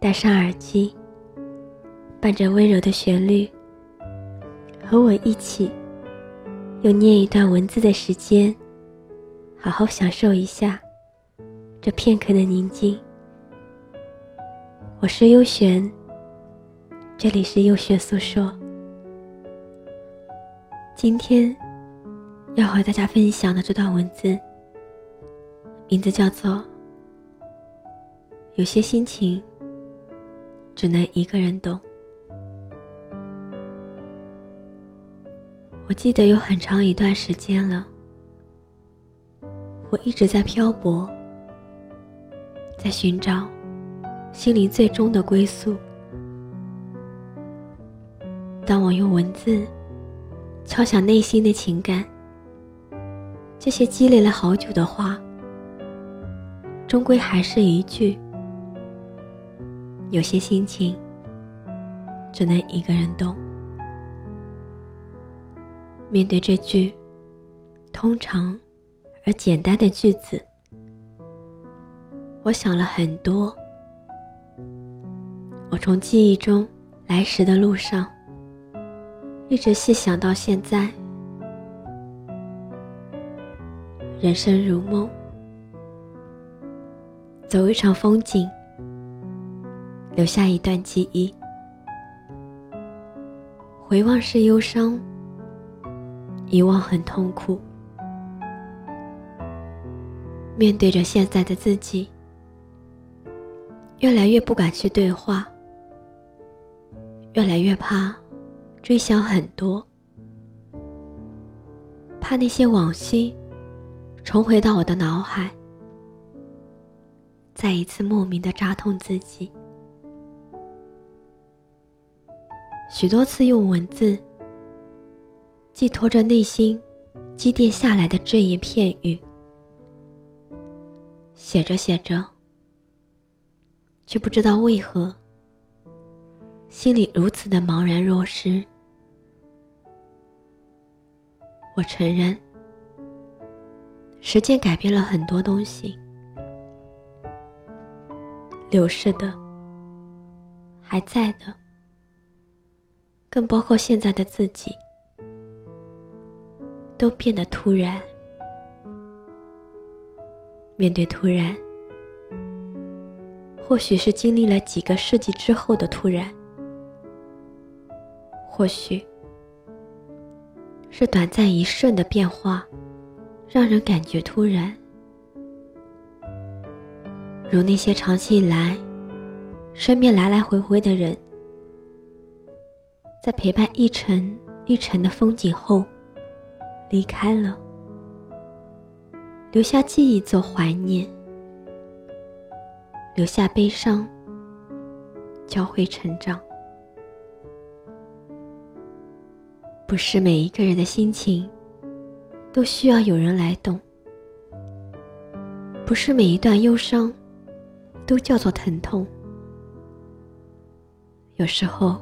戴上耳机，伴着温柔的旋律，和我一起用念一段文字的时间，好好享受一下这片刻的宁静。我是优璇，这里是优璇诉说，今天。要和大家分享的这段文字，名字叫做《有些心情只能一个人懂》。我记得有很长一段时间了，我一直在漂泊，在寻找心灵最终的归宿。当我用文字敲响内心的情感。这些积累了好久的话，终归还是一句：有些心情只能一个人懂。面对这句通常而简单的句子，我想了很多。我从记忆中来时的路上，一直细想到现在。人生如梦，走一场风景，留下一段记忆。回望是忧伤，遗忘很痛苦。面对着现在的自己，越来越不敢去对话，越来越怕追想很多，怕那些往昔。重回到我的脑海，再一次莫名的扎痛自己。许多次用文字寄托着内心积淀下来的只言片语，写着写着，却不知道为何心里如此的茫然若失。我承认。时间改变了很多东西，流逝的、还在的，更包括现在的自己，都变得突然。面对突然，或许是经历了几个世纪之后的突然，或许是短暂一瞬的变化。让人感觉突然，如那些长期以来身边来来回回的人，在陪伴一程一程的风景后离开了，留下记忆做怀念，留下悲伤，教会成长。不是每一个人的心情。都需要有人来懂，不是每一段忧伤都叫做疼痛。有时候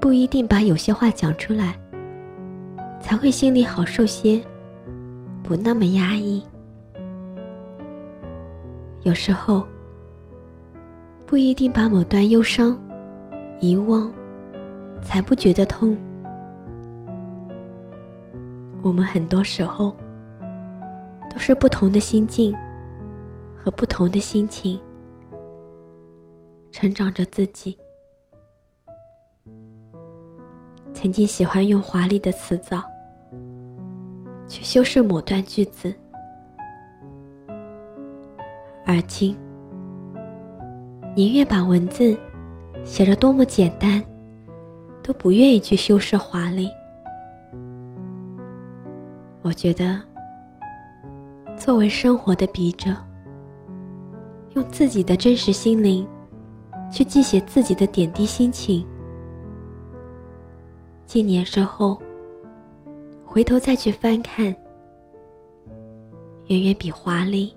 不一定把有些话讲出来，才会心里好受些，不那么压抑。有时候不一定把某段忧伤遗忘，才不觉得痛。我们很多时候都是不同的心境和不同的心情，成长着自己。曾经喜欢用华丽的词藻去修饰某段句子，而今宁愿把文字写得多么简单，都不愿意去修饰华丽。我觉得，作为生活的笔者，用自己的真实心灵去记写自己的点滴心情。几年之后，回头再去翻看，远远比华丽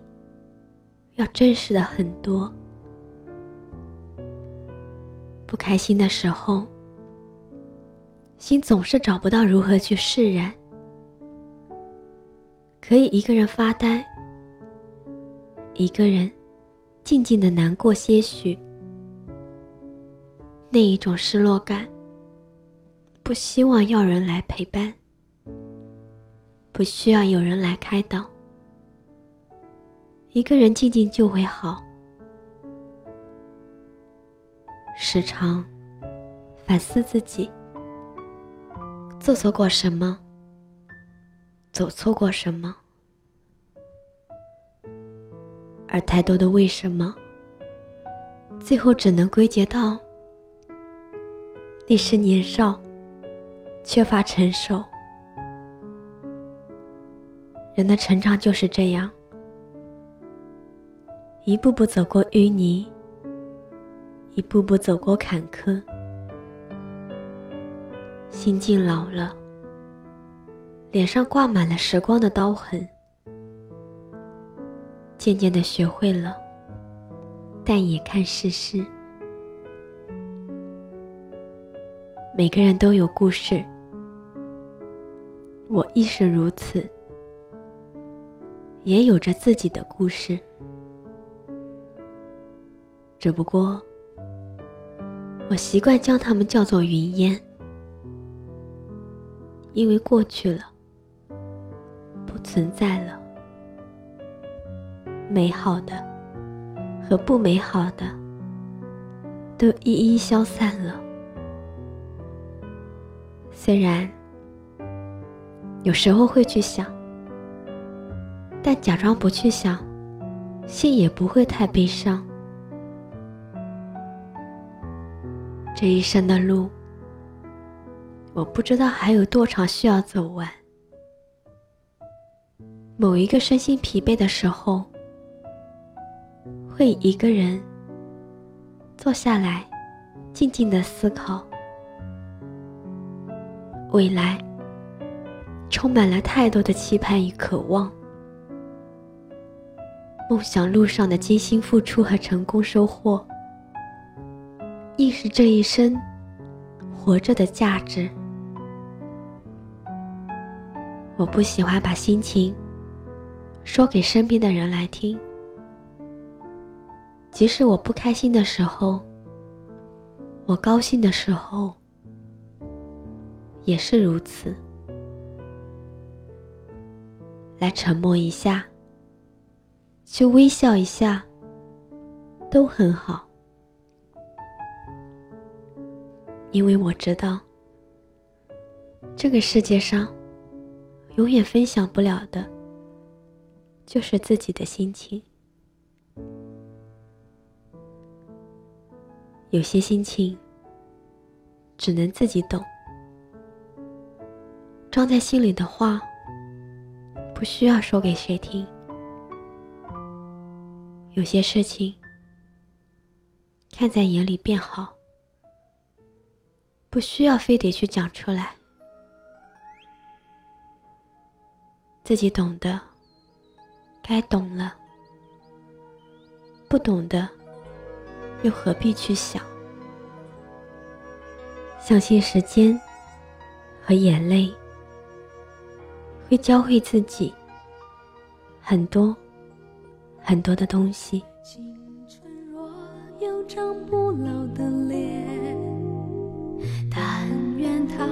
要真实的很多。不开心的时候，心总是找不到如何去释然，可以一个人发呆，一个人静静的难过些许。那一种失落感，不希望要人来陪伴，不需要有人来开导，一个人静静就会好。时常反思自己，做错过什么，走错过什么，而太多的为什么，最后只能归结到。那时年少，缺乏承受。人的成长就是这样，一步步走过淤泥，一步步走过坎坷，心境老了，脸上挂满了时光的刀痕，渐渐的学会了淡眼看世事。每个人都有故事，我亦是如此，也有着自己的故事。只不过，我习惯将它们叫做云烟，因为过去了，不存在了，美好的和不美好的，都一一消散了。虽然有时候会去想，但假装不去想，心也不会太悲伤。这一生的路，我不知道还有多长需要走完。某一个身心疲惫的时候，会一个人坐下来，静静的思考。未来充满了太多的期盼与渴望，梦想路上的艰辛付出和成功收获，亦是这一生活着的价值。我不喜欢把心情说给身边的人来听，即使我不开心的时候，我高兴的时候。也是如此，来沉默一下，去微笑一下，都很好。因为我知道，这个世界上永远分享不了的，就是自己的心情。有些心情，只能自己懂。装在心里的话，不需要说给谁听。有些事情，看在眼里便好，不需要非得去讲出来。自己懂得，该懂了；不懂的，又何必去想？相信时间和眼泪。会教会自己很多很多的东西。青春若有张不老的脸，但愿它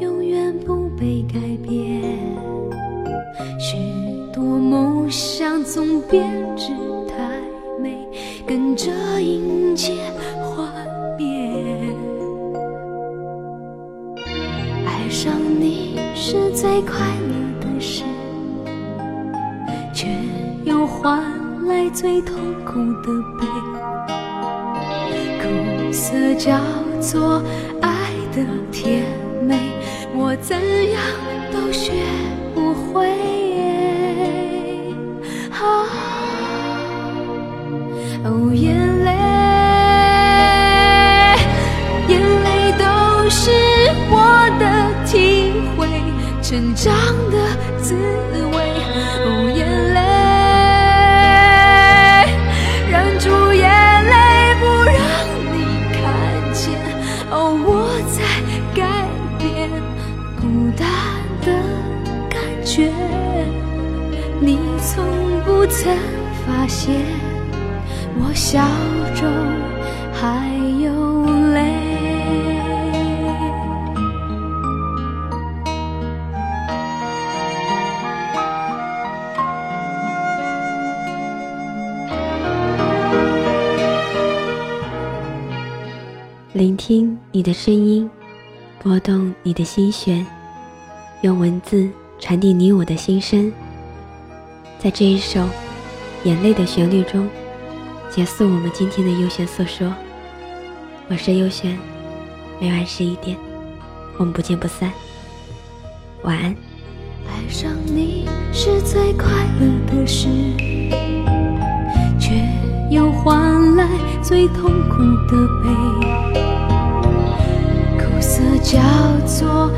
永远不被改变。许多梦想总编织太美，跟着迎接却又换来最痛苦的悲。苦涩叫做爱的甜美，我怎样都学不会。啊，哦，眼泪，眼泪都是我的体会，成长的。笑中还有泪。聆听你的声音，拨动你的心弦，用文字传递你我的心声。在这一首《眼泪的旋律》中，结束我们今天的优选诉说。我是优选，每晚十一点，我们不见不散。晚安。爱上你是最快乐的事，却又换来最痛苦的悲。苦涩叫做